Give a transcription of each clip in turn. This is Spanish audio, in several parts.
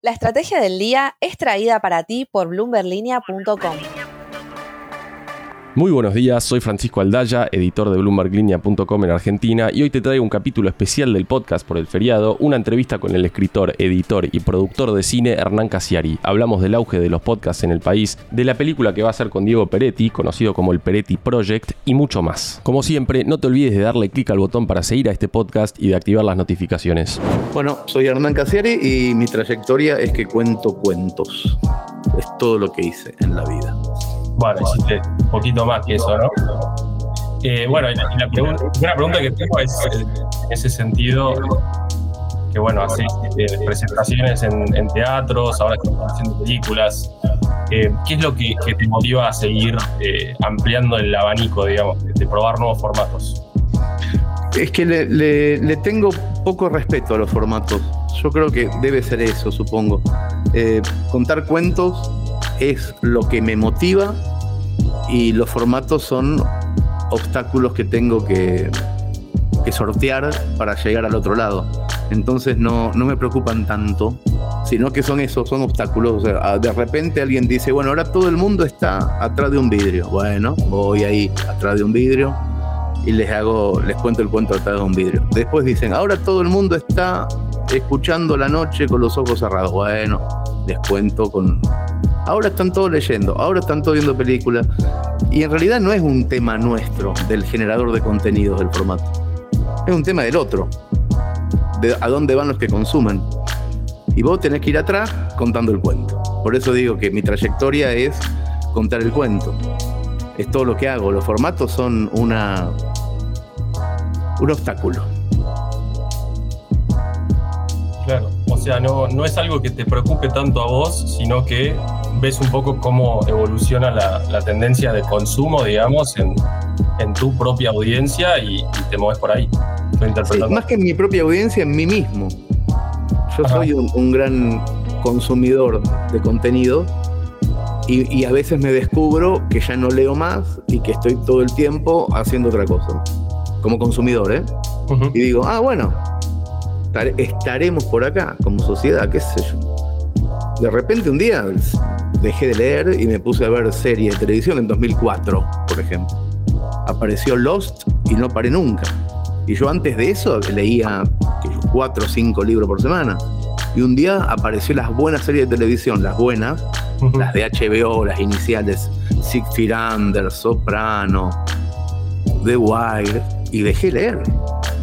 La estrategia del día es traída para ti por bloomberlinia.com. Muy buenos días, soy Francisco Aldaya, editor de BloombergLinea.com en Argentina y hoy te traigo un capítulo especial del podcast por el feriado, una entrevista con el escritor, editor y productor de cine Hernán Casiari. Hablamos del auge de los podcasts en el país, de la película que va a ser con Diego Peretti, conocido como el Peretti Project y mucho más. Como siempre, no te olvides de darle clic al botón para seguir a este podcast y de activar las notificaciones. Bueno, soy Hernán Casiari y mi trayectoria es que cuento cuentos. Es todo lo que hice en la vida. Bueno, hiciste un poquito más que eso, ¿no? Eh, bueno, y la, pregunta que tengo es, eh, en ese sentido, que bueno, haces eh, presentaciones en, teatros, ahora estás haciendo películas. ¿Qué es lo que, te motiva a seguir ampliando el abanico, digamos, de, probar nuevos formatos? Es que le, tengo poco respeto a los formatos. Yo creo que debe ser eso, supongo. contar cuentos es lo que me motiva y los formatos son obstáculos que tengo que, sortear para llegar al otro lado. Entonces no, no me preocupan tanto, sino que son esos, son obstáculos. de repente alguien dice, bueno, ahora todo el mundo está atrás de un vidrio. Bueno, voy ahí atrás de un vidrio y les hago, les cuento el cuento atrás de un vidrio. Después dicen, ahora todo el mundo está escuchando la noche con los ojos cerrados. Bueno, les cuento con Ahora están todos leyendo, ahora están todos viendo películas. Y en realidad no es un tema nuestro, del generador de contenidos del formato. Es un tema del otro, de a dónde van los que consumen. Y vos tenés que ir atrás contando el cuento. Por eso digo que mi trayectoria es contar el cuento. Es todo lo que hago. Los formatos son una, un obstáculo. Claro, sea, no, no es algo que te preocupe tanto a vos, sino que ves un poco cómo evoluciona la, tendencia de consumo, digamos, en, tu propia audiencia y, te mueves por ahí. más que en mi propia audiencia, en mí mismo. Yo soy un, gran consumidor de contenido y, a veces me descubro que ya no leo más y que estoy todo el tiempo haciendo otra cosa. Como consumidor, ¿eh? Y digo, ah, bueno, estaremos por acá como sociedad, qué sé yo. De repente un día dejé de leer y me puse a ver series de televisión en 2004, por ejemplo. Apareció Lost y no paré nunca. Y yo antes de eso leía cuatro o cinco libros por semana. Y un día apareció las buenas series de televisión, las buenas, las de HBO, las iniciales, Six Feet Under, Soprano, The Wire, y dejé leer.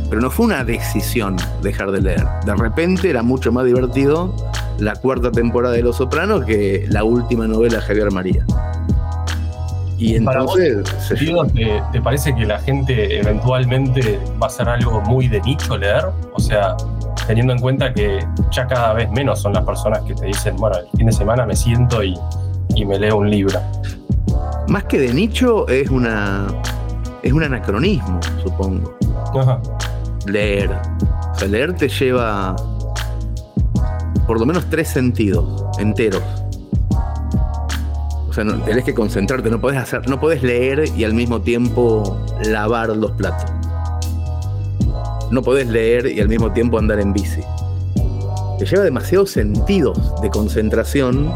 Pero no fue una decisión dejar de leer. De repente era mucho más divertido la cuarta temporada de Los Sopranos que la última novela de Javier María. Y entonces. ¿te, parece que la gente eventualmente va a ser algo muy de nicho leer? O sea, teniendo en cuenta que ya cada vez menos son las personas que te dicen, bueno, el fin de semana me siento y, me leo un libro. Más que de nicho, es una. es un anacronismo, supongo. Ajá. Leer. O sea, leer te lleva por lo menos tres sentidos enteros. O sea, tenés que concentrarte, no podés hacer, no podés leer y al mismo tiempo lavar los platos. No podés leer y al mismo tiempo andar en bici. Te lleva demasiados sentidos de concentración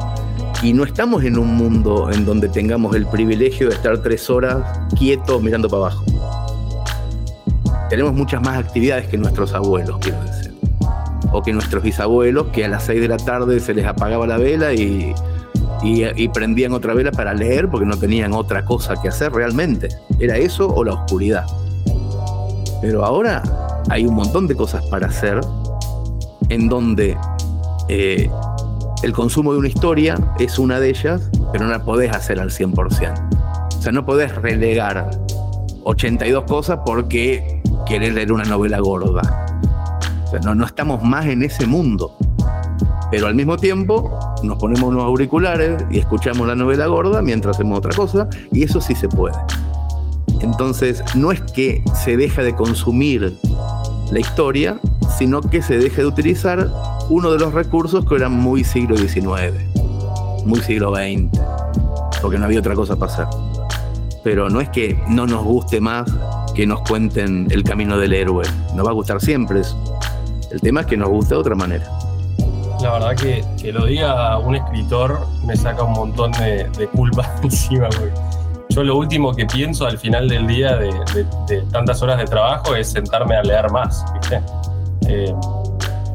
y no estamos en un mundo en donde tengamos el privilegio de estar tres horas quietos mirando para abajo. Tenemos muchas más actividades que nuestros abuelos, quiero decir o que nuestros bisabuelos, que a las 6 de la tarde se les apagaba la vela y, prendían otra vela para leer porque no tenían otra cosa que hacer realmente. Era eso o la oscuridad. Pero ahora hay un montón de cosas para hacer en donde eh, el consumo de una historia es una de ellas, pero no la podés hacer al 100%. O sea, no podés relegar 82 cosas porque querés leer una novela gorda no, estamos más en ese mundo. Pero al mismo tiempo nos ponemos unos auriculares y escuchamos la novela gorda mientras hacemos otra cosa, y eso sí se puede. Entonces, no es que se deja de consumir la historia, sino que se deja de utilizar uno de los recursos que eran muy siglo XIX, muy siglo XX, porque no había otra cosa para hacer. Pero no es que no nos guste más que nos cuenten el camino del héroe, nos va a gustar siempre eso. El tema es que nos gusta de otra manera. La verdad que, que lo diga un escritor me saca un montón de, de culpa encima, güey. Yo lo último que pienso al final del día de, de- de tantas horas de trabajo es sentarme a leer más, ¿viste? Eh,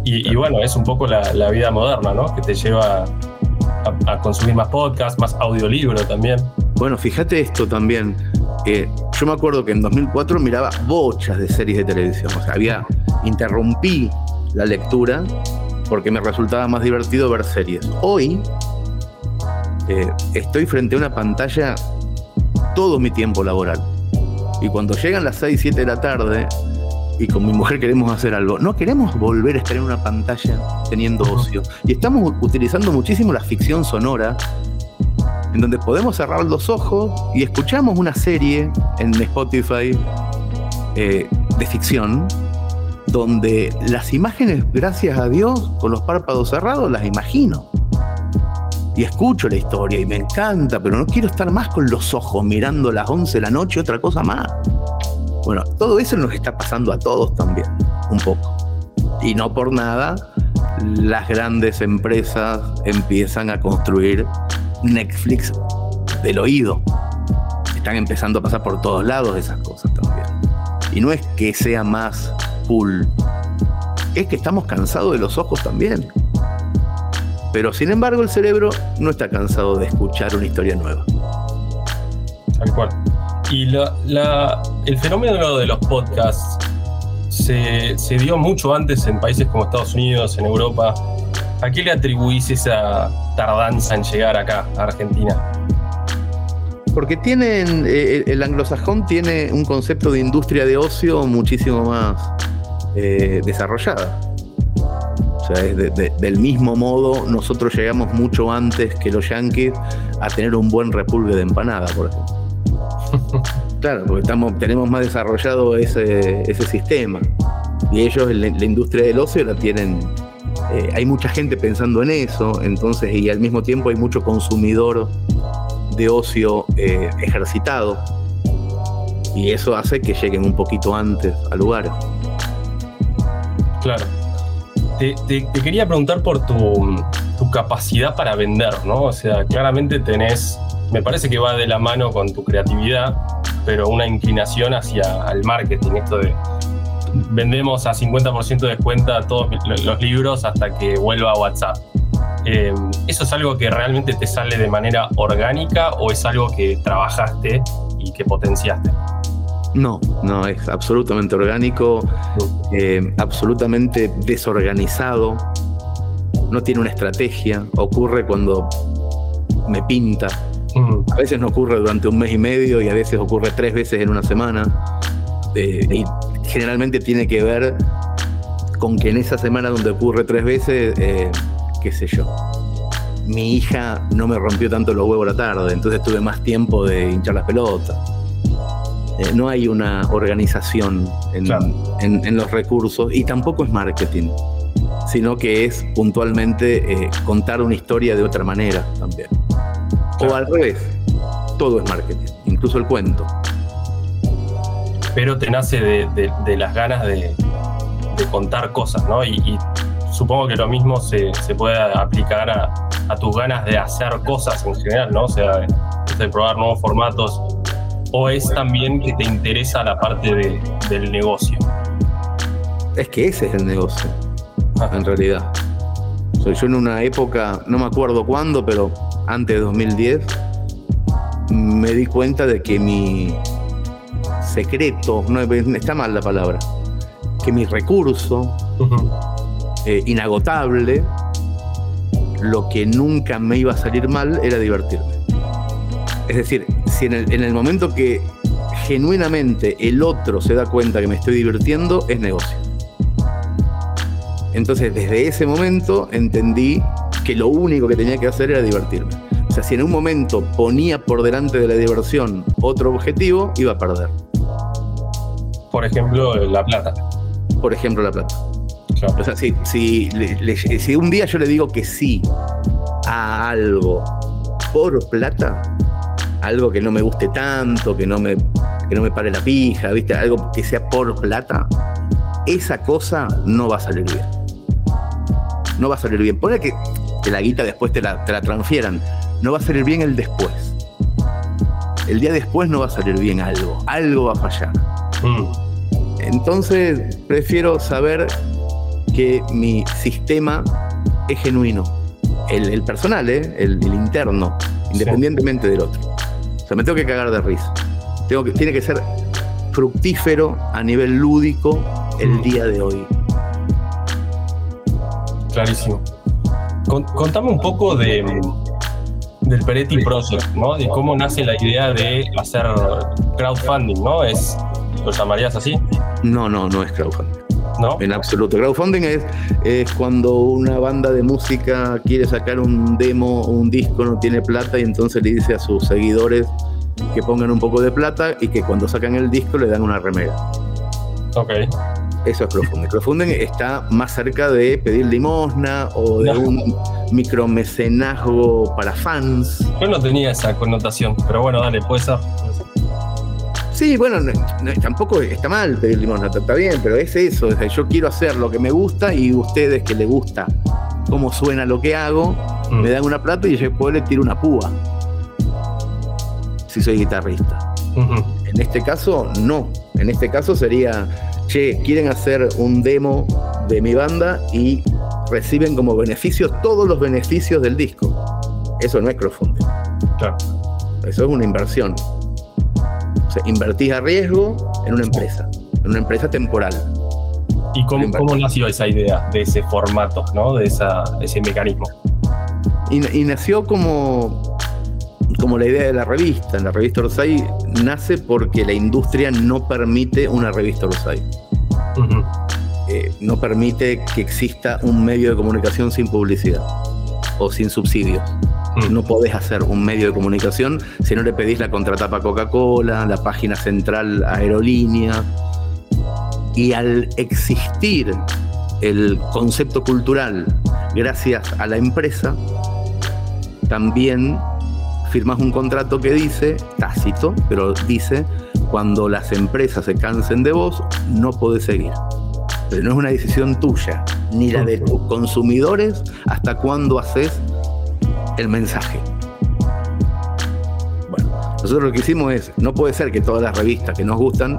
y, y bueno, es un poco la, la vida moderna, ¿no? Que te lleva a, a consumir más podcast, más audiolibro también. Bueno, fíjate esto también. Eh, yo me acuerdo que en 2004 miraba bochas de series de televisión. O sea, había interrumpí la lectura porque me resultaba más divertido ver series. Hoy eh, estoy frente a una pantalla todo mi tiempo laboral. Y cuando llegan las 6, 7 de la tarde y con mi mujer queremos hacer algo, no queremos volver a estar en una pantalla teniendo ocio. Y estamos utilizando muchísimo la ficción sonora en donde podemos cerrar los ojos y escuchamos una serie en Spotify eh, de ficción, donde las imágenes, gracias a Dios, con los párpados cerrados, las imagino. Y escucho la historia y me encanta, pero no quiero estar más con los ojos mirando las 11 de la noche, otra cosa más. Bueno, todo eso nos está pasando a todos también, un poco. Y no por nada, las grandes empresas empiezan a construir Netflix del oído. Están empezando a pasar por todos lados esas cosas también. Y no es que sea más cool, es que estamos cansados de los ojos también. Pero sin embargo el cerebro no está cansado de escuchar una historia nueva. Tal cual. Y la- el fenómeno de los podcasts se, se dio mucho antes en países como Estados Unidos, en Europa. ¿A qué le atribuís esa tardanza en llegar acá, a Argentina? Porque tienen, eh, el anglosajón tiene un concepto de industria de ocio muchísimo más eh, desarrollada. O sea, es de- de- del mismo modo, nosotros llegamos mucho antes que los yankees a tener un buen repulgue de empanada, por ejemplo. Claro, porque estamos, tenemos más desarrollado ese, ese sistema. Y ellos, la, la industria del ocio, la tienen. Eh, hay mucha gente pensando en eso, entonces, y al mismo tiempo hay mucho consumidor de ocio eh, ejercitado. Y eso hace que lleguen un poquito antes a lugares. Claro. Te quería preguntar por tu, tu capacidad para vender, ¿no? O sea, claramente tenés, me parece que va de la mano con tu creatividad, pero una inclinación hacia el marketing, esto de vendemos a 50% de descuento todos los libros hasta que vuelva a WhatsApp. Eh, ¿Eso es algo que realmente te sale de manera orgánica o es algo que trabajaste y que potenciaste? No, no, es absolutamente orgánico, eh, absolutamente desorganizado, no tiene una estrategia, ocurre cuando me pinta. Mm, A veces no ocurre durante un mes y medio y a veces ocurre tres veces en una semana. Eh, y generalmente tiene que ver con que en esa semana donde ocurre tres veces, eh, qué sé yo, mi hija no me rompió tanto los huevos la tarde, entonces tuve más tiempo de hinchar las pelotas. Eh, no hay una organización en, Claro. en- en los recursos y tampoco es marketing, sino que es puntualmente eh, contar una historia de otra manera también. O al revés, todo es marketing, incluso el cuento. Pero te nace de, de- de las ganas de, de contar cosas, ¿no? Y, y supongo que lo mismo se, se puede aplicar a, a tus ganas de hacer cosas en general, ¿no? O sea, de, probar nuevos formatos. O es también que te interesa la parte de- del negocio. Es que ese es el negocio, en realidad. O sea, yo en una época, no me acuerdo cuándo, pero antes de 2010, me di cuenta de que mi secreto, no está mal la palabra, que mi recurso eh, inagotable, lo que nunca me iba a salir mal era divertirme. Es decir, si en el, en el momento que genuinamente el otro se da cuenta que me estoy divirtiendo, es negocio. Entonces, desde ese momento entendí que lo único que tenía que hacer era divertirme. O sea, si en un momento ponía por delante de la diversión otro objetivo, iba a perder. Por ejemplo, La Plata. Por ejemplo, la plata. Claro. O sea, si, si, le- le- si un día yo le digo que sí a algo por plata, algo que no me guste tanto, que no me, que no me pare la pija, ¿viste? Algo que sea por plata, esa cosa no va a salir bien. no va a salir bien. Pone que, que la guita después te la, te la transfieran, no va a salir bien el después. El día después no va a salir bien algo, algo va a fallar. Mm, Entonces prefiero saber que mi sistema es genuino. El, el personal, ¿eh? el, el interno, independientemente del otro. O sea, me tengo que cagar de risa. Tengo que, tiene que ser fructífero a nivel lúdico el Mm. día de hoy. clarísimo. Con- contame un poco de, del Peretti Project, ¿no? De cómo nace la idea de hacer crowdfunding, ¿no? Es, ¿Lo llamarías así? No, no, no es crowdfunding. ¿No? En absoluto. Crowdfunding es, es cuando una banda de música quiere sacar un demo o un disco, no tiene plata y entonces le dice a sus seguidores que pongan un poco de plata y que cuando sacan el disco le dan una remera. Ok. Eso es crowdfunding. Crowdfunding está más cerca de pedir limosna o de No. un micromecenazgo para fans. Yo no tenía esa connotación, pero bueno, dale, puede ser. Sí, bueno, no- no, tampoco está mal pedir limosna, está bien, pero es eso. es yo quiero hacer lo que me gusta y ustedes que les gusta cómo suena lo que hago, Mm, me dan una plata y yo después le tiro una púa. Si soy guitarrista. En este caso, no. En este caso sería, che, quieren hacer un demo de mi banda y reciben como beneficio todos los beneficios del disco. Eso no es crowdfunding. claro. Eso es una inversión. Sea, invertís a riesgo en una empresa, en una empresa temporal. ¿Y cómo, cómo nació esa idea de ese formato, ¿no? De esa, ese mecanismo. Y, y nació como, como la idea de la revista. La revista Orsay nace porque la industria no permite una revista Orsay. Eh, no permite que exista un medio de comunicación sin publicidad o sin subsidios. Mm, No podés hacer un medio de comunicación si no le pedís la contratapa Coca-Cola, la página central Aerolínea. Y al existir el concepto cultural gracias a la empresa, también firmas un contrato que dice, tácito, pero dice, cuando las empresas se cansen de vos, no podés seguir. Pero no es una decisión tuya, ni la de tus consumidores, hasta cuándo haces el mensaje. Bueno, nosotros lo que hicimos es, no puede ser que todas las revistas que nos gustan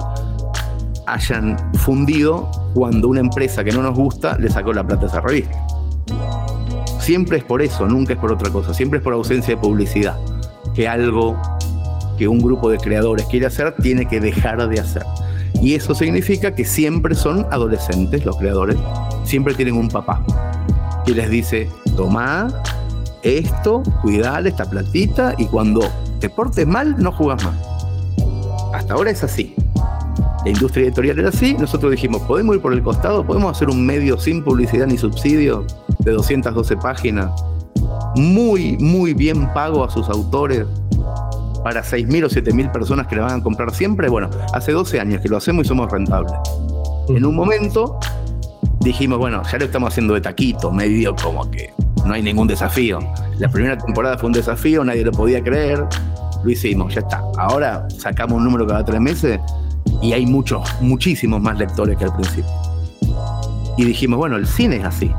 hayan fundido cuando una empresa que no nos gusta le sacó la plata a esa revista. Siempre es por eso, nunca es por otra cosa, siempre es por ausencia de publicidad, que algo que un grupo de creadores quiere hacer tiene que dejar de hacer. Y eso significa que siempre son adolescentes los creadores, siempre tienen un papá que les dice, toma esto, cuidale esta platita y cuando te portes mal no jugas más. Hasta ahora es así. La industria editorial era así, nosotros dijimos, podemos ir por el costado, podemos hacer un medio sin publicidad ni subsidio de 212 páginas, muy, muy bien pago a sus autores, para 6.000 o 7.000 personas que le van a comprar siempre. Bueno, hace 12 años que lo hacemos y somos rentables. En un momento dijimos, bueno, ya lo estamos haciendo de taquito, medio como que no hay ningún desafío. La primera temporada fue un desafío, nadie lo podía creer, lo hicimos, ya está. Ahora sacamos un número cada tres meses y hay muchos, muchísimos más lectores que al principio. Y dijimos, bueno, el cine es así.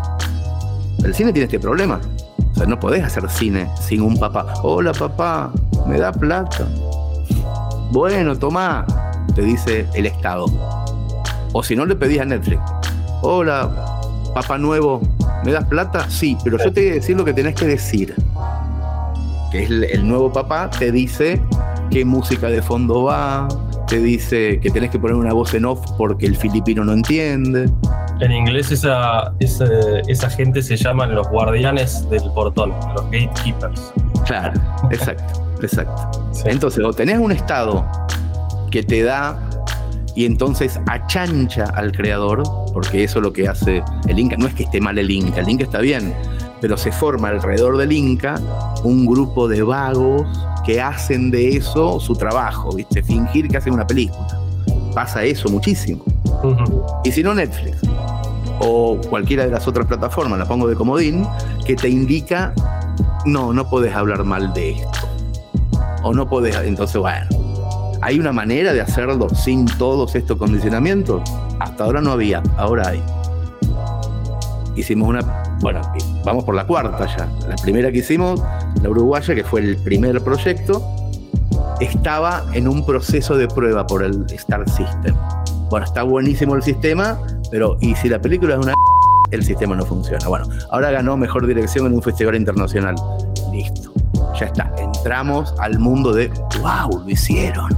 El cine tiene este problema. O sea, no podés hacer cine sin un papá. Hola papá, me da plata. Bueno, tomá, te dice el Estado. O si no le pedís a Netflix. Hola, papá nuevo, ¿me das plata? Sí, pero yo te voy a decir lo que tenés que decir. Que es el, el nuevo papá, te dice qué música de fondo va, te dice que tenés que poner una voz en off porque el filipino no entiende. En inglés esa, esa, esa gente se llaman los guardianes del portón, los gatekeepers. Claro, exacto, exacto. Sí. Entonces, o tenés un estado que te da y entonces achancha al creador, porque eso es lo que hace el Inca. No es que esté mal el Inca, el Inca está bien, pero se forma alrededor del Inca un grupo de vagos que hacen de eso su trabajo, ¿viste? Fingir que hacen una película. Pasa eso muchísimo. Y si no, Netflix o cualquiera de las otras plataformas, la pongo de comodín, que te indica, no, no podés hablar mal de esto. O no podés, entonces, bueno, ¿hay una manera de hacerlo sin todos estos condicionamientos? Hasta ahora no había, ahora hay. Hicimos una bueno, vamos por la cuarta ya. La primera que hicimos, la uruguaya, que fue el primer proyecto, estaba en un proceso de prueba por el Star System. Bueno, está buenísimo el sistema, pero ¿y si la película es una el sistema no funciona. Bueno, ahora ganó mejor dirección en un festival internacional. Listo. Ya está. Entramos al mundo de wow, lo hicieron.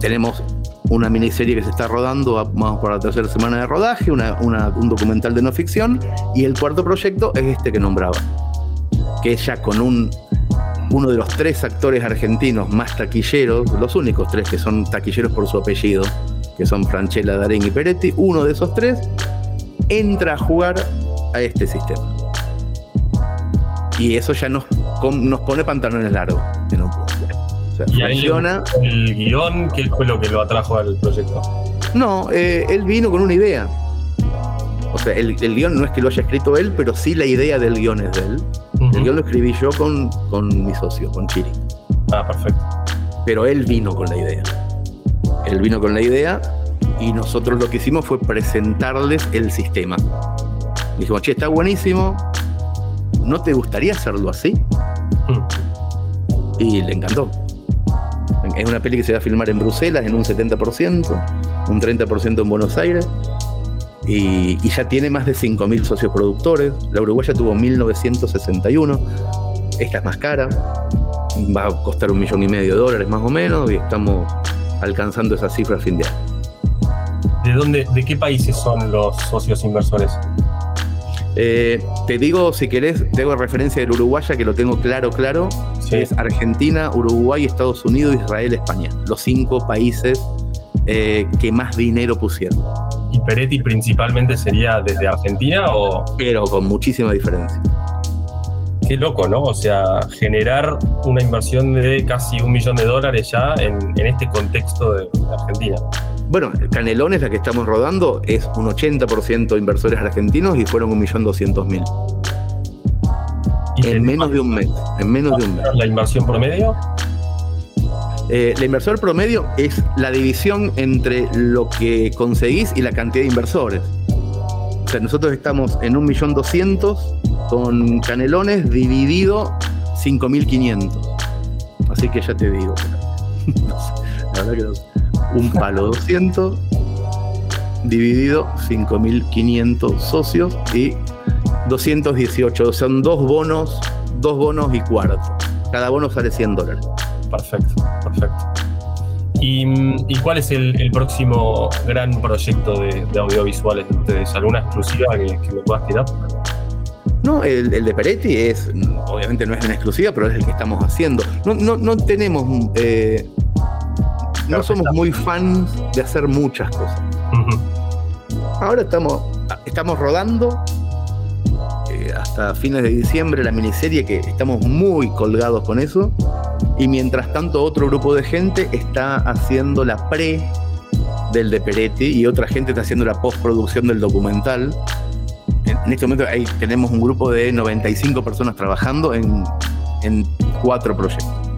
Tenemos una miniserie que se está rodando, vamos por la tercera semana de rodaje, un documental de no ficción, y el cuarto proyecto es este que nombraba, que es ya con un, uno de los tres actores argentinos más taquilleros, los únicos tres que son taquilleros por su apellido, que son Franchella, Darín y Peretti, uno de esos tres entra a jugar a este sistema. Y eso ya nos, nos pone pantalones largos. O sea, ¿Y funciona. ¿El guion qué fue lo que lo atrajo al proyecto? No, eh, él vino con una idea. O sea, el, el, guion no es que lo haya escrito él, pero sí la idea del guion es de él. El guion lo escribí yo con, con mi socio, con Chiri. Ah, perfecto. Pero él vino con la idea. Él vino con la idea y nosotros lo que hicimos fue presentarles el sistema. Dijimos, che, está buenísimo, ¿no te gustaría hacerlo así? Y le encantó. Es una peli que se va a filmar en Bruselas en un 70%, un 30% en Buenos Aires. Y, ya tiene más de 5.000 socios productores. La Uruguaya tuvo 1.961. Esta es más cara. Va a costar un millón y medio de dólares más o menos. Y estamos alcanzando esa cifra a fin de año. ¿De dónde, de qué países son los socios inversores? Eh, te digo, si querés, tengo referencia del Uruguaya, que lo tengo claro, claro. Es Argentina, Uruguay, Estados Unidos, Israel, España. Los cinco países eh, que más dinero pusieron. ¿Y Peretti principalmente sería desde Argentina o...? Pero con muchísima diferencia. Qué loco, ¿no? O sea, generar una inversión de casi un millón de dólares ya en, este contexto de Argentina. Bueno, Canelones, la que estamos rodando, es un 80% inversores argentinos y fueron 1.200.000. En menos de un mes. En menos de un mes. ¿La inversión promedio? Eh, la inversión promedio es la división entre lo que conseguís y la cantidad de inversores. O sea, nosotros estamos en 1.200.000 con Canelones dividido 5.500. Así que ya te digo. la verdad que no un palo 200 dividido 5.500 socios y 218. Son dos bonos, dos bonos y cuarto. Cada bono sale 100 dólares. Perfecto, perfecto. ¿Y, cuál es el, próximo gran proyecto de, audiovisuales de ustedes? ¿Alguna exclusiva que, me puedas tirar? No, el, de Peretti es, obviamente no es una exclusiva, pero es el que estamos haciendo. No, no, no tenemos eh, no somos muy fans de hacer muchas cosas. Ahora estamos, estamos rodando eh, hasta fines de diciembre la miniserie que estamos muy colgados con eso. Y mientras tanto otro grupo de gente está haciendo la pre del de Peretti y otra gente está haciendo la postproducción del documental. En, este momento ahí tenemos un grupo de 95 personas trabajando en, en cuatro proyectos.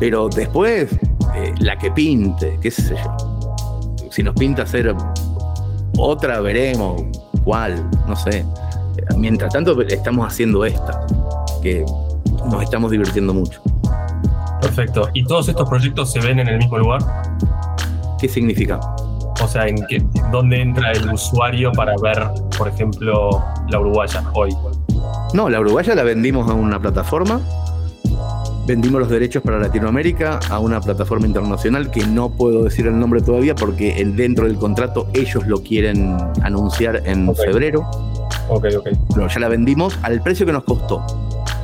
Pero después, eh, la que pinte, qué sé yo. Si nos pinta hacer otra, veremos cuál, no sé. Mientras tanto, estamos haciendo esta, que nos estamos divirtiendo mucho. Perfecto. ¿Y todos estos proyectos se ven en el mismo lugar? ¿Qué significa? O sea, ¿en qué, ¿dónde entra el usuario para ver, por ejemplo, la uruguaya hoy? No, la uruguaya la vendimos a una plataforma vendimos los derechos para Latinoamérica a una plataforma internacional que no puedo decir el nombre todavía porque dentro del contrato ellos lo quieren anunciar en febrero. Ok, ok. Pero ya la vendimos al precio que nos costó.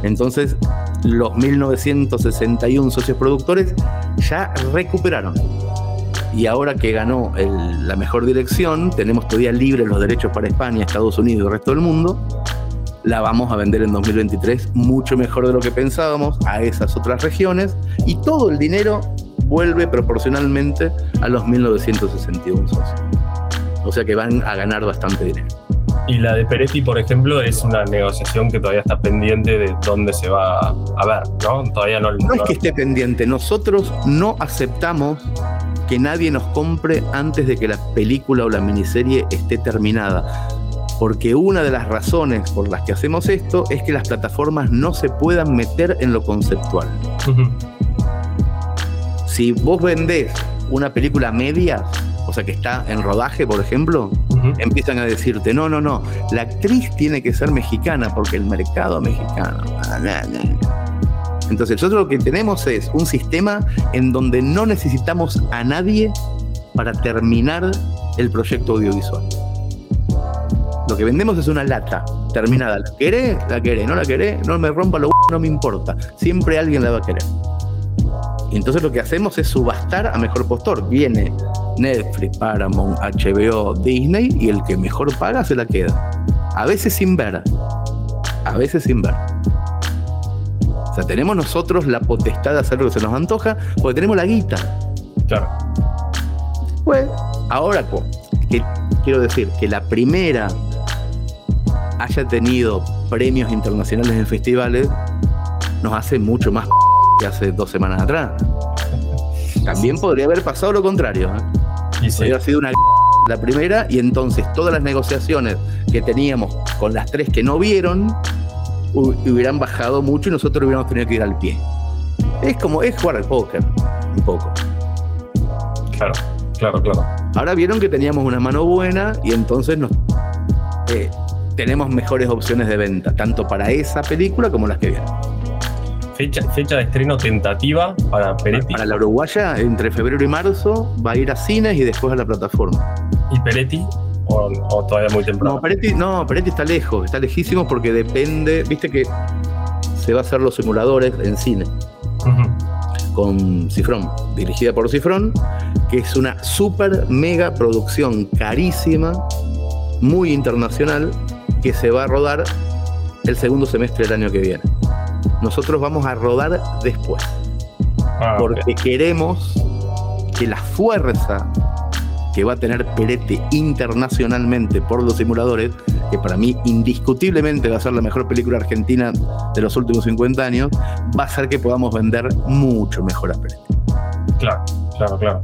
Entonces, los 1961 socios productores ya recuperaron. Y ahora que ganó la mejor dirección, tenemos todavía libres los derechos para España, Estados Unidos y el resto del mundo la vamos a vender en 2023 mucho mejor de lo que pensábamos a esas otras regiones y todo el dinero vuelve proporcionalmente a los 1961 socios. O sea que van a ganar bastante dinero. Y la de Peretti, por ejemplo, es una negociación que todavía está pendiente de dónde se va a ver, ¿no? Todavía no. No, es que esté pendiente. Nosotros no aceptamos que nadie nos compre antes de que la película o la miniserie esté terminada. Porque una de las razones por las que hacemos esto es que las plataformas no se puedan meter en lo conceptual. Si vos vendés una película media, o sea que está en rodaje, por ejemplo, empiezan a decirte, no, no, no, la actriz tiene que ser mexicana porque el mercado mexicano. Entonces nosotros lo que tenemos es un sistema en donde no necesitamos a nadie para terminar el proyecto audiovisual. Lo que vendemos es una lata terminada. ¿La querés? La querés. ¿No la querés? No me rompa lo no me importa. Siempre alguien la va a querer. Y entonces lo que hacemos es subastar a mejor postor. Viene Netflix, Paramount, HBO, Disney y el que mejor paga se la queda. A veces sin ver. A veces sin ver. O sea, tenemos nosotros la potestad de hacer lo que se nos antoja porque tenemos la guita. Claro. Pues, ahora, que quiero decir que la primera haya tenido premios internacionales en festivales nos hace mucho más que hace dos semanas atrás. También podría haber pasado lo contrario. ¿eh? Podría sido una la primera y entonces todas las negociaciones que teníamos con las tres que no vieron hubieran bajado mucho y nosotros hubiéramos tenido que ir al pie. Es como, es jugar al póker, un poco. Claro, claro, claro. Ahora vieron que teníamos una mano buena y entonces nos, eh, tenemos mejores opciones de venta, tanto para esa película como las que vienen. Fecha, fecha de estreno tentativa para Peretti. Para la Uruguaya, entre febrero y marzo, va a ir a cines y después a la plataforma. ¿Y Peretti? ¿O, todavía muy temprano? No Peretti, no, Peretti está lejos, está lejísimo porque depende, viste que se va a hacer los simuladores en cine. Con Cifrón, dirigida por Cifrón, que es una super mega producción carísima, muy internacional, que se va a rodar el segundo semestre del año que viene. Nosotros vamos a rodar después. Ah, porque queremos que la fuerza que va a tener Perete internacionalmente por los simuladores, que para mí indiscutiblemente va a ser la mejor película argentina de los últimos 50 años, va a hacer que podamos vender mucho mejor a Perete. Claro, claro, claro.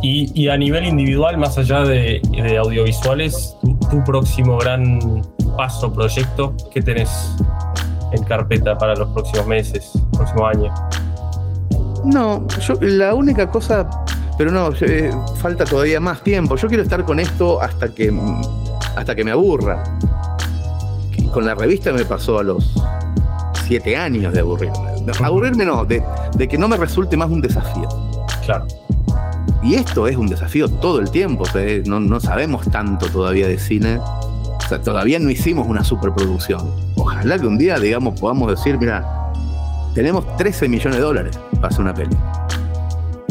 Y, a nivel individual, más allá de, audiovisuales, tu, próximo gran paso, proyecto, ¿qué tenés en carpeta para los próximos meses, próximo año? No, yo la única cosa, pero no, eh, falta todavía más tiempo. Yo quiero estar con esto hasta que, hasta que me aburra. Con la revista me pasó a los siete años de aburrirme. Aburrirme no, de, de que no me resulte más un desafío. Claro. Y esto es un desafío todo el tiempo, no, sabemos tanto todavía de cine, o sea, todavía no hicimos una superproducción. Ojalá que un día, digamos, podamos decir, mira, tenemos 13 millones de dólares para hacer una peli.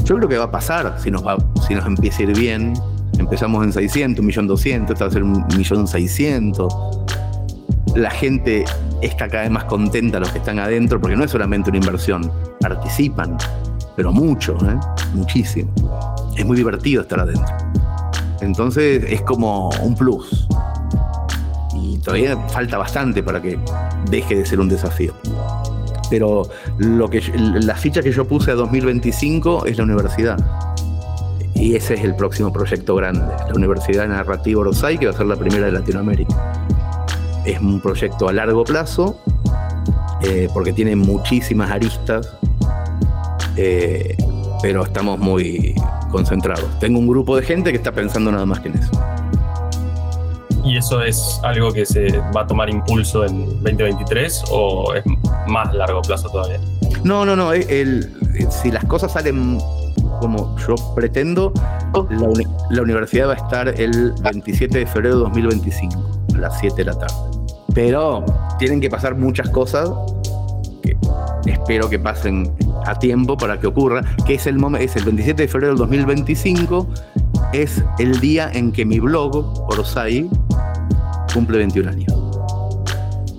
Yo creo que va a pasar si nos, va, si nos empieza a ir bien. Empezamos en 600, 1.200.000, esta va a ser 1.600.000. La gente está cada vez más contenta, los que están adentro, porque no es solamente una inversión, participan, pero mucho, ¿eh? muchísimo es muy divertido estar adentro. Entonces es como un plus. Y todavía falta bastante para que deje de ser un desafío. Pero lo que la ficha que yo puse a 2025 es la universidad. Y ese es el próximo proyecto grande, la Universidad Narrativa Orosai, que va a ser la primera de Latinoamérica. Es un proyecto a largo plazo, eh, porque tiene muchísimas aristas, eh, pero estamos muy, concentrado. Tengo un grupo de gente que está pensando nada más que en eso. ¿Y eso es algo que se va a tomar impulso en 2023 o es más largo plazo todavía? No, no, no. El, si las cosas salen como yo pretendo, la, la, universidad va a estar el 27 de febrero de 2025, a las 7 de la tarde. Pero tienen que pasar muchas cosas que espero que pasen a tiempo para que ocurra, que es el, es el 27 de febrero del 2025, es el día en que mi blog, Orsay, cumple 21 años.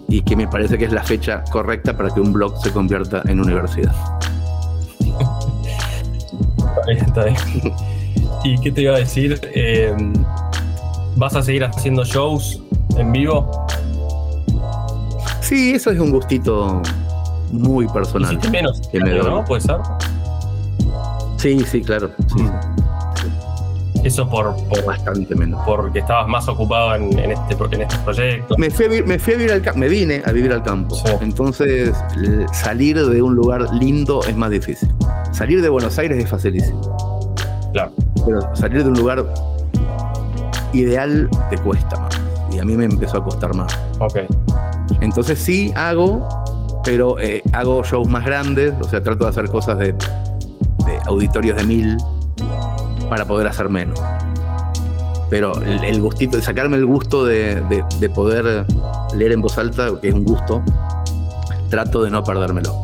Y que me parece que es la fecha correcta para que un blog se convierta en universidad. Está bien, ¿Y qué te iba a decir? Eh, ¿Vas a seguir haciendo shows en vivo? Sí, eso es un gustito muy personal. menos, ¿no? ¿Puede ser? Sí, sí, claro. Sí, Mm. Eso por, por, Bastante menos. porque estabas más ocupado en, en este, en este proyecto. Me fui, a me fui a vivir al campo, me vine a vivir al campo. Sí. Entonces, salir de un lugar lindo es más difícil. Salir de Buenos Aires es facilísimo. Claro. Pero salir de un lugar ideal te cuesta más. Y a mí me empezó a costar más. Ok. Entonces sí hago, pero eh, hago shows más grandes, o sea, trato de hacer cosas de, auditorios de mil para poder hacer menos. Pero el, gustito, sacarme el gusto de, de- de poder leer en voz alta, que es un gusto, trato de no perdérmelo.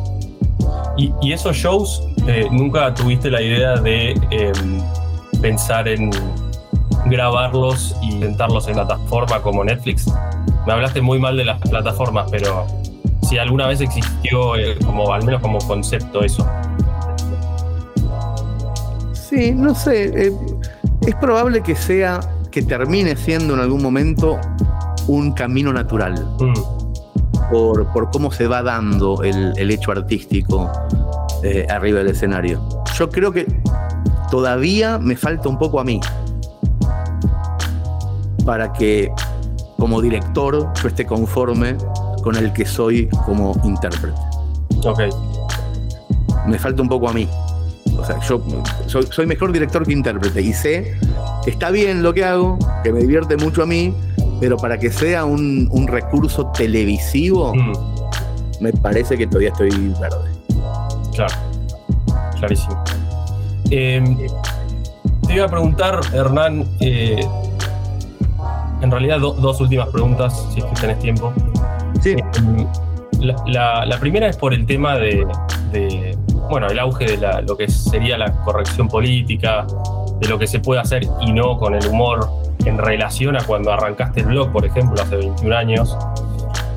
Y, esos shows, eh, ¿nunca tuviste la idea de eh, pensar en grabarlos y sentarlos en plataforma como Netflix? Me hablaste muy mal de las plataformas, pero si alguna vez existió eh, como al menos como concepto eso. Sí, no sé, eh, es probable que sea, que termine siendo en algún momento un camino natural. Mm, por, por cómo se va dando el, el hecho artístico eh, arriba del escenario. Yo creo que todavía me falta un poco a mí para que como director yo esté conforme con el que soy como intérprete. ok, Me falta un poco a mí. O sea, yo soy, soy mejor director que intérprete y sé que está bien lo que hago, que me divierte mucho a mí, pero para que sea un, un recurso televisivo, Mm, me parece que todavía estoy verde. claro, clarísimo. Eh, te iba a preguntar, Hernán, eh, en realidad do- dos últimas preguntas, si es que tenés tiempo. Sí. Mm, La, la- la primera es por el tema de, de, bueno, el auge de la- lo que sería la corrección política, de lo que se puede hacer y no con el humor en relación a cuando arrancaste el blog, por ejemplo, hace 21 años.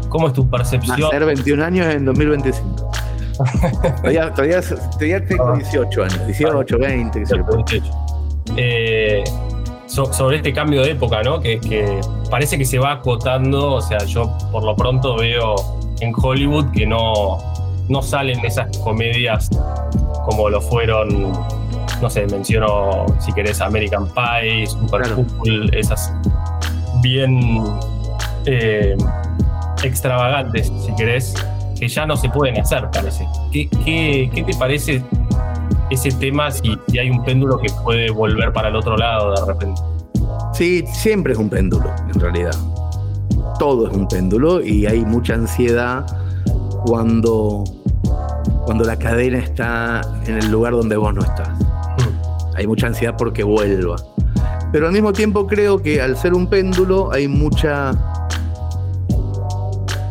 ¿Cómo es tu percepción? Nacer 21 años en 2025. todavía, todavía, todavía tengo 18 años, 18, 20, qué sé yo. Eh, so- sobre este cambio de época, ¿no? Que, que parece que se va acotando, o sea, yo por lo pronto veo en Hollywood que no, no salen esas comedias como lo fueron, no sé, menciono si querés American Pie, Super Claro. Cool, esas bien eh, extravagantes, si querés, que ya no se pueden hacer, parece. ¿Qué, qué, qué te parece ese tema si, si hay un péndulo que puede volver para el otro lado de repente? Sí, siempre es un péndulo, en realidad. Todo es un péndulo y hay mucha ansiedad cuando, cuando la cadena está en el lugar donde vos no estás. Hay mucha ansiedad porque vuelva. Pero al mismo tiempo creo que al ser un péndulo hay mucha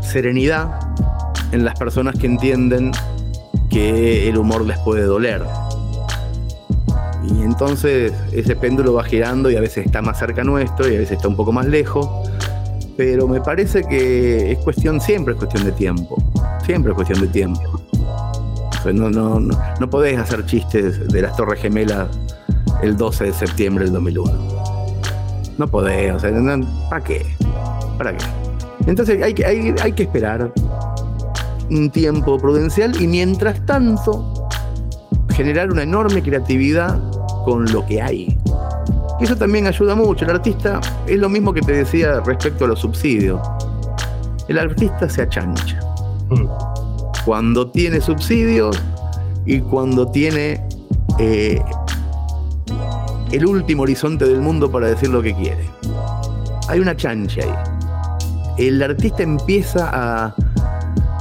serenidad en las personas que entienden que el humor les puede doler. Y entonces ese péndulo va girando y a veces está más cerca nuestro y a veces está un poco más lejos. Pero me parece que es cuestión, siempre es cuestión de tiempo. Siempre es cuestión de tiempo. No, no, no, no podés hacer chistes de las Torres Gemelas el 12 de septiembre del 2001. No podés, o sea, ¿para qué? ¿Para qué? Entonces hay hay, hay que esperar un tiempo prudencial y mientras tanto generar una enorme creatividad con lo que hay. Y eso también ayuda mucho. El artista es lo mismo que te decía respecto a los subsidios. El artista se achancha Mm, cuando tiene subsidios y cuando tiene eh, el último horizonte del mundo para decir lo que quiere. Hay una chancha ahí. El artista empieza a,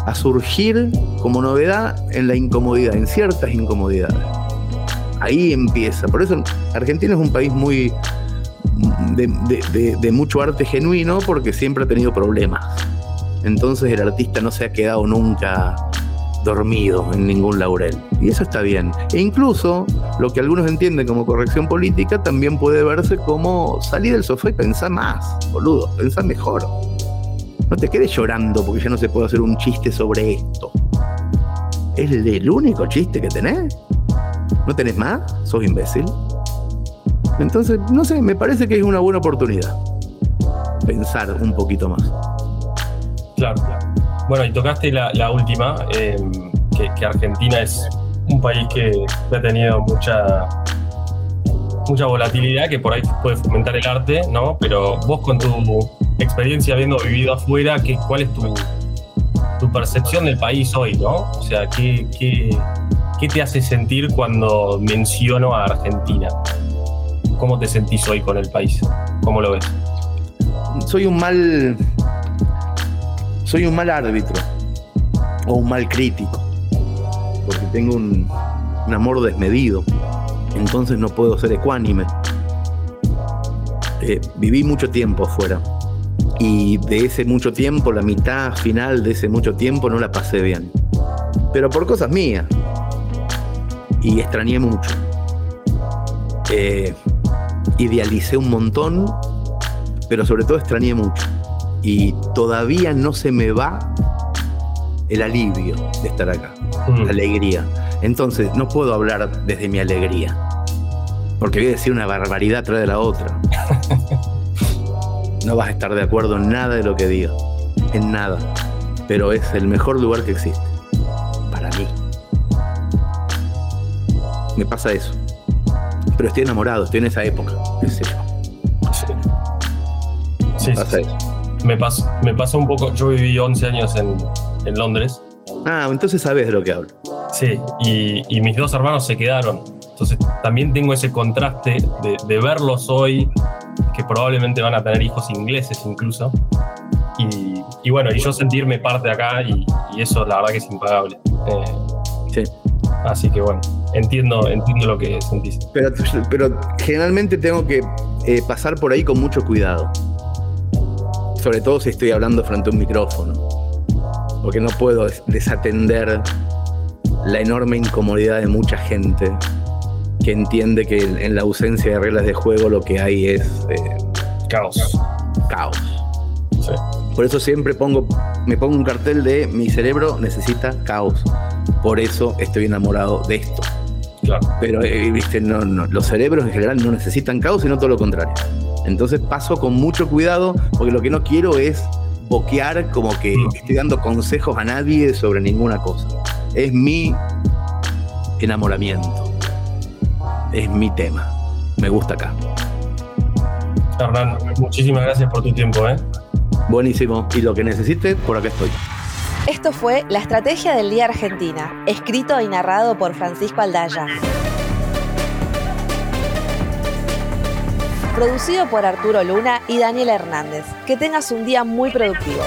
a surgir como novedad en la incomodidad, en ciertas incomodidades. Ahí empieza. Por eso Argentina es un país muy de, de- mucho arte genuino porque siempre ha tenido problemas. Entonces el artista no se ha quedado nunca dormido en ningún laurel. Y eso está bien. E incluso lo que algunos entienden como corrección política también puede verse como salir del sofá y pensar más, boludo, pensar mejor. No te quedes llorando porque ya no se puede hacer un chiste sobre esto. ¿Es el único chiste que tenés? ¿No tenés más? ¿Sos imbécil? Entonces, no sé, me parece que es una buena oportunidad. Pensar un poquito más. claro, claro. Bueno, y tocaste la, última, que, que Argentina es un país que ha tenido mucha mucha volatilidad que por ahí puede fomentar el arte, ¿no? Pero vos con tu experiencia habiendo vivido afuera, ¿qué, ¿cuál es tu, tu percepción del país hoy, ¿no? O sea, ¿qué, qué, qué te hace sentir cuando menciono a Argentina? ¿Cómo te sentís hoy con el país? ¿Cómo lo ves? Soy un mal. Soy un mal árbitro. O un mal crítico. Porque tengo un, amor desmedido. Entonces no puedo ser ecuánime. Eh, viví mucho tiempo afuera. Y de ese mucho tiempo, la mitad final de ese mucho tiempo no la pasé bien. Pero por cosas mías. Y extrañé mucho. Eh, idealicé un montón, pero sobre todo extrañé mucho. Y todavía no se me va el alivio de estar acá, Mm. la alegría. Entonces no puedo hablar desde mi alegría, porque voy a decir una barbaridad tras de la otra. No vas a estar de acuerdo en nada de lo que diga, en nada, pero es el mejor lugar que existe, para mí. Me pasa eso. Pero estoy enamorado, estoy en esa época, qué sé yo. Sí. Sí, Me pasa sí, eso. Me, un poco, yo viví 11 años en, en Londres, Ah, entonces sabes de lo que hablo. sí, y, y mis dos hermanos se quedaron. Entonces también tengo ese contraste de, de verlos hoy, que probablemente van a tener hijos ingleses incluso. Y, y bueno, y yo sentirme parte de acá y, y eso la verdad que es impagable. Eh, Sí. así que bueno, entiendo, entiendo lo que sentís. Pero, pero generalmente tengo que eh, pasar por ahí con mucho cuidado. Sobre todo si estoy hablando frente a un micrófono. Porque no puedo des- desatender la enorme incomodidad de mucha gente que entiende que en la ausencia de reglas de juego lo que hay es eh, Caos. caos. Sí. Por eso siempre pongo, me pongo un cartel de mi cerebro necesita caos. Por eso estoy enamorado de esto. Claro. Pero, eh, viste, no, no, los cerebros en general no necesitan caos, sino todo lo contrario. Entonces paso con mucho cuidado, porque lo que no quiero es boquear como que Mm. estoy dando consejos a nadie sobre ninguna cosa. Es mi enamoramiento. Es mi tema. Me gusta acá. Hernán, muchísimas gracias por tu tiempo, ¿eh? Buenísimo. Y lo que necesite, por acá estoy. Esto fue La Estrategia del Día Argentina, escrito y narrado por Francisco Aldaya. Producido por Arturo Luna y Daniel Hernández. Que tengas un día muy productivo.